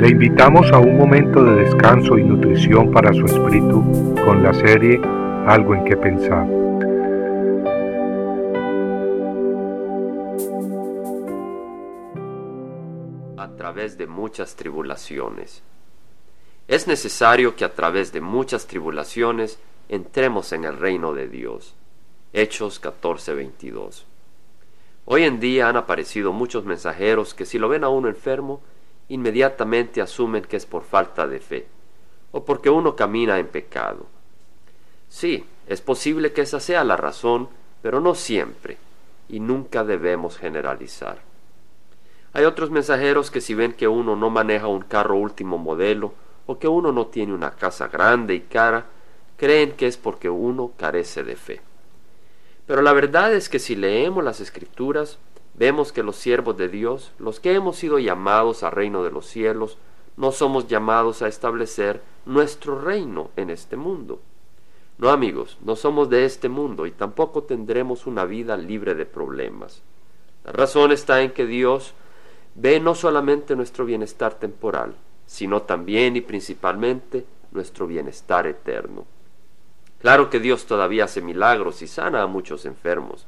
Le invitamos a un momento de descanso y nutrición para su espíritu con la serie Algo en que pensar. A través de muchas tribulaciones. Es necesario que a través de muchas tribulaciones entremos en el reino de Dios. Hechos 14:22. Hoy en día han aparecido muchos mensajeros que si lo ven a uno enfermo, inmediatamente asumen que es por falta de fe, o porque uno camina en pecado. Sí, es posible que esa sea la razón, pero no siempre, y nunca debemos generalizar. Hay otros mensajeros que si ven que uno no maneja un carro último modelo, o que uno no tiene una casa grande y cara, creen que es porque uno carece de fe. Pero la verdad es que si leemos las escrituras, vemos que los siervos de Dios, los que hemos sido llamados al reino de los cielos, no somos llamados a establecer nuestro reino en este mundo. No amigos, no somos de este mundo y tampoco tendremos una vida libre de problemas. La razón está en que Dios ve no solamente nuestro bienestar temporal, sino también y principalmente nuestro bienestar eterno. Claro que Dios todavía hace milagros y sana a muchos enfermos.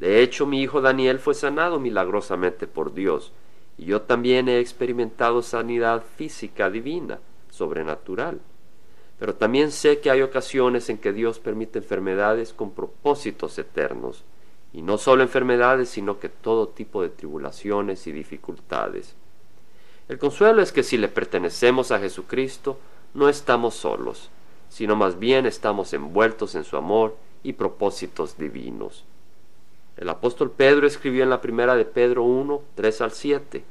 De hecho, mi hijo Daniel fue sanado milagrosamente por Dios, y yo también he experimentado sanidad física divina, sobrenatural. Pero también sé que hay ocasiones en que Dios permite enfermedades con propósitos eternos, y no solo enfermedades, sino que todo tipo de tribulaciones y dificultades. El consuelo es que si le pertenecemos a Jesucristo, no estamos solos, sino más bien estamos envueltos en su amor y propósitos divinos. El apóstol Pedro escribió en la primera de Pedro 1, 3 al 7,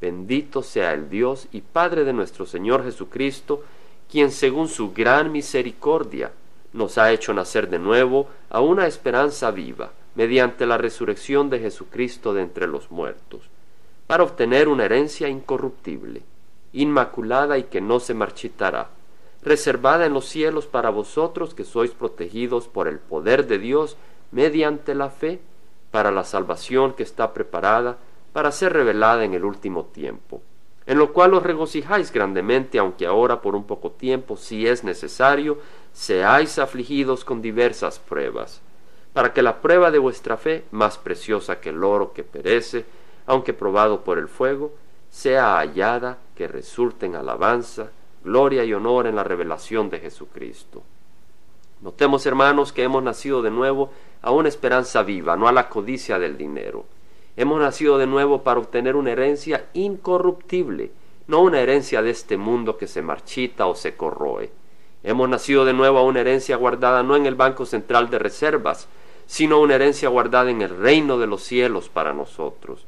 Bendito sea el Dios y Padre de nuestro Señor Jesucristo, quien según su gran misericordia nos ha hecho nacer de nuevo a una esperanza viva, mediante la resurrección de Jesucristo de entre los muertos, para obtener una herencia incorruptible, inmaculada y que no se marchitará reservada en los cielos para vosotros que sois protegidos por el poder de Dios mediante la fe para la salvación que está preparada para ser revelada en el último tiempo, en lo cual os regocijáis grandemente, aunque ahora por un poco tiempo, si es necesario, seáis afligidos con diversas pruebas, para que la prueba de vuestra fe, más preciosa que el oro que perece, aunque probado por el fuego, sea hallada que resulte en alabanza, gloria y honor en la revelación de Jesucristo. Notemos, hermanos, que hemos nacido de nuevo a una esperanza viva, no a la codicia del dinero. Hemos nacido de nuevo para obtener una herencia incorruptible, no una herencia de este mundo que se marchita o se corroe. Hemos nacido de nuevo a una herencia guardada no en el Banco Central de Reservas, sino una herencia guardada en el reino de los cielos para nosotros.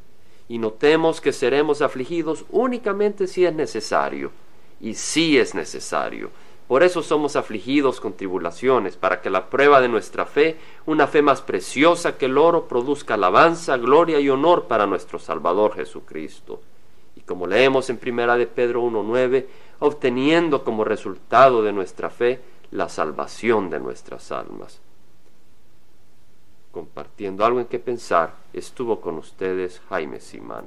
Y notemos que seremos afligidos únicamente si es necesario y sí es necesario. Por eso somos afligidos con tribulaciones, para que la prueba de nuestra fe, una fe más preciosa que el oro, produzca alabanza, gloria y honor para nuestro Salvador Jesucristo. Y como leemos en primera de Pedro 1.9, obteniendo como resultado de nuestra fe la salvación de nuestras almas. Compartiendo algo en que pensar, estuvo con ustedes Jaime Simán.